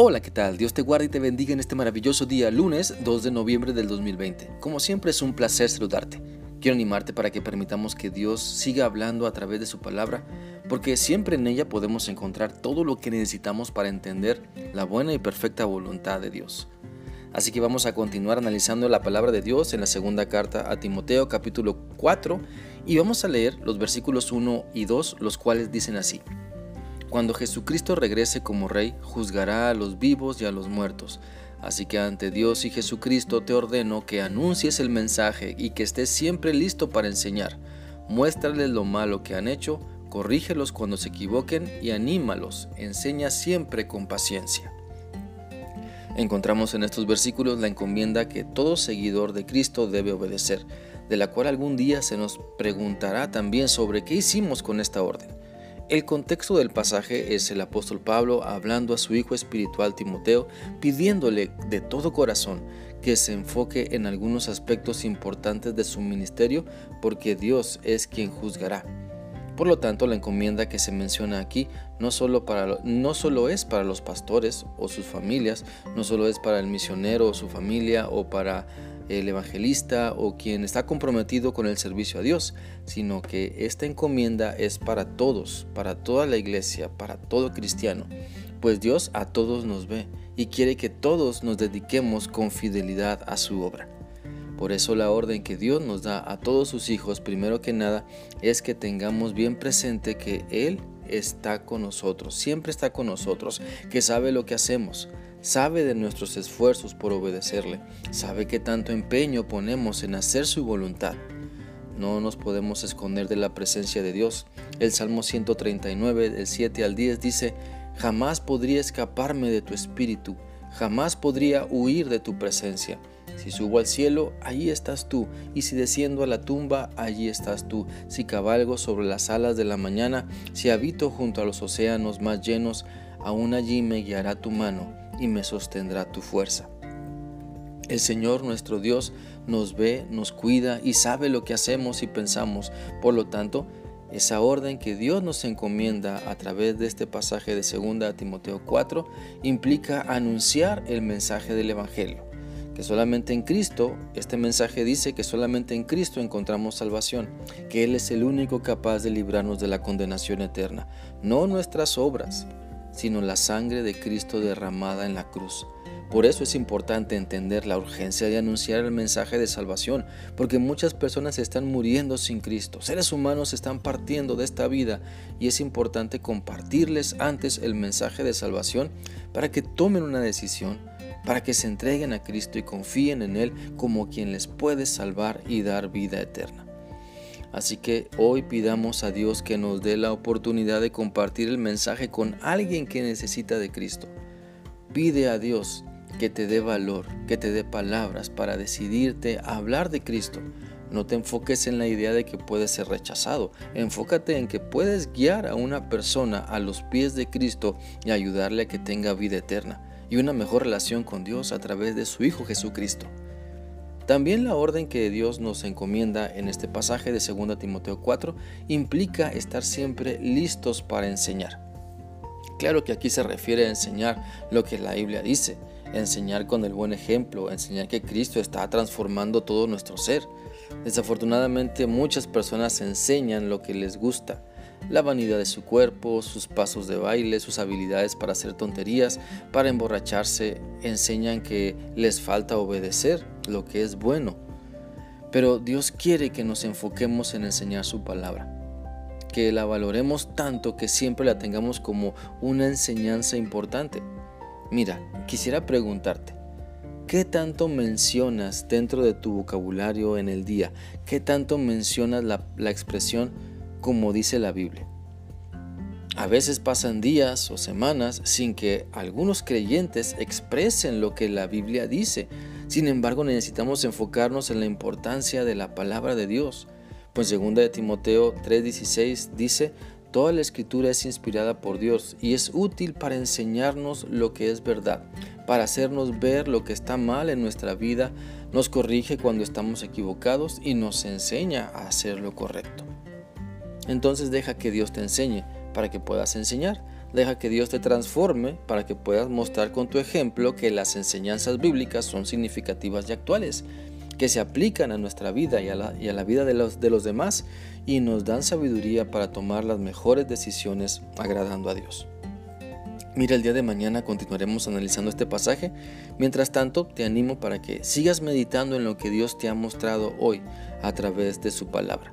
Hola, ¿qué tal? Dios te guarde y te bendiga en este maravilloso día, lunes 2 de noviembre del 2020. Como siempre es un placer saludarte. Quiero animarte para que permitamos que Dios siga hablando a través de su palabra, porque siempre en ella podemos encontrar todo lo que necesitamos para entender la buena y perfecta voluntad de Dios. Así que vamos a continuar analizando la palabra de Dios en la segunda carta a Timoteo capítulo 4 y vamos a leer los versículos 1 y 2, los cuales dicen así. Cuando Jesucristo regrese como Rey, juzgará a los vivos y a los muertos. Así que ante Dios y Jesucristo te ordeno que anuncies el mensaje y que estés siempre listo para enseñar. Muéstrales lo malo que han hecho, corrígelos cuando se equivoquen y anímalos. Enseña siempre con paciencia. Encontramos en estos versículos la encomienda que todo seguidor de Cristo debe obedecer, de la cual algún día se nos preguntará también sobre qué hicimos con esta orden. El contexto del pasaje es el apóstol Pablo hablando a su hijo espiritual Timoteo, pidiéndole de todo corazón que se enfoque en algunos aspectos importantes de su ministerio, porque Dios es quien juzgará. Por lo tanto, la encomienda que se menciona aquí no solo, para, no solo es para los pastores o sus familias, no solo es para el misionero o su familia o para el evangelista o quien está comprometido con el servicio a Dios, sino que esta encomienda es para todos, para toda la iglesia, para todo cristiano, pues Dios a todos nos ve y quiere que todos nos dediquemos con fidelidad a su obra. Por eso la orden que Dios nos da a todos sus hijos, primero que nada, es que tengamos bien presente que Él está con nosotros, siempre está con nosotros, que sabe lo que hacemos, sabe de nuestros esfuerzos por obedecerle, sabe que tanto empeño ponemos en hacer su voluntad. No nos podemos esconder de la presencia de Dios. El Salmo 139, del 7 al 10 dice, Jamás podría escaparme de tu espíritu, jamás podría huir de tu presencia. Si subo al cielo, allí estás tú, y si desciendo a la tumba, allí estás tú. Si cabalgo sobre las alas de la mañana, si habito junto a los océanos más llenos, aún allí me guiará tu mano y me sostendrá tu fuerza. El Señor nuestro Dios nos ve, nos cuida y sabe lo que hacemos y pensamos. Por lo tanto, esa orden que Dios nos encomienda a través de este pasaje de 2 Timoteo 4 implica anunciar el mensaje del Evangelio. Que solamente en Cristo, este mensaje dice que solamente en Cristo encontramos salvación, que Él es el único capaz de librarnos de la condenación eterna, no nuestras obras, sino la sangre de Cristo derramada en la cruz. Por eso es importante entender la urgencia de anunciar el mensaje de salvación, porque muchas personas están muriendo sin Cristo, seres humanos están partiendo de esta vida y es importante compartirles antes el mensaje de salvación para que tomen una decisión, para que se entreguen a Cristo y confíen en Él como quien les puede salvar y dar vida eterna. Así que hoy pidamos a Dios que nos dé la oportunidad de compartir el mensaje con alguien que necesita de Cristo. Pide a Dios que te dé valor, que te dé palabras para decidirte a hablar de Cristo. No te enfoques en la idea de que puedes ser rechazado. Enfócate en que puedes guiar a una persona a los pies de Cristo y ayudarle a que tenga vida eterna y una mejor relación con Dios a través de su Hijo Jesucristo. También la orden que Dios nos encomienda en este pasaje de 2 Timoteo 4 implica estar siempre listos para enseñar. Claro que aquí se refiere a enseñar lo que la Biblia dice, enseñar con el buen ejemplo, enseñar que Cristo está transformando todo nuestro ser. Desafortunadamente muchas personas enseñan lo que les gusta, la vanidad de su cuerpo, sus pasos de baile, sus habilidades para hacer tonterías, para emborracharse, enseñan que les falta obedecer lo que es bueno. Pero Dios quiere que nos enfoquemos en enseñar su palabra, que la valoremos tanto que siempre la tengamos como una enseñanza importante. Mira, quisiera preguntarte, ¿qué tanto mencionas dentro de tu vocabulario en el día? ¿Qué tanto mencionas la, la expresión como dice la Biblia. A veces pasan días o semanas sin que algunos creyentes expresen lo que la Biblia dice. Sin embargo, necesitamos enfocarnos en la importancia de la palabra de Dios. Pues 2 de Timoteo 3:16 dice, Toda la escritura es inspirada por Dios y es útil para enseñarnos lo que es verdad, para hacernos ver lo que está mal en nuestra vida, nos corrige cuando estamos equivocados y nos enseña a hacer lo correcto entonces deja que Dios te enseñe para que puedas enseñar. Deja que Dios te transforme para que puedas mostrar con tu ejemplo que las enseñanzas bíblicas son significativas y actuales, que se aplican a nuestra vida y a la, y a la vida de los, de los demás y nos dan sabiduría para tomar las mejores decisiones agradando a Dios. Mira, el día de mañana continuaremos analizando este pasaje. Mientras tanto, te animo para que sigas meditando en lo que Dios te ha mostrado hoy a través de su palabra.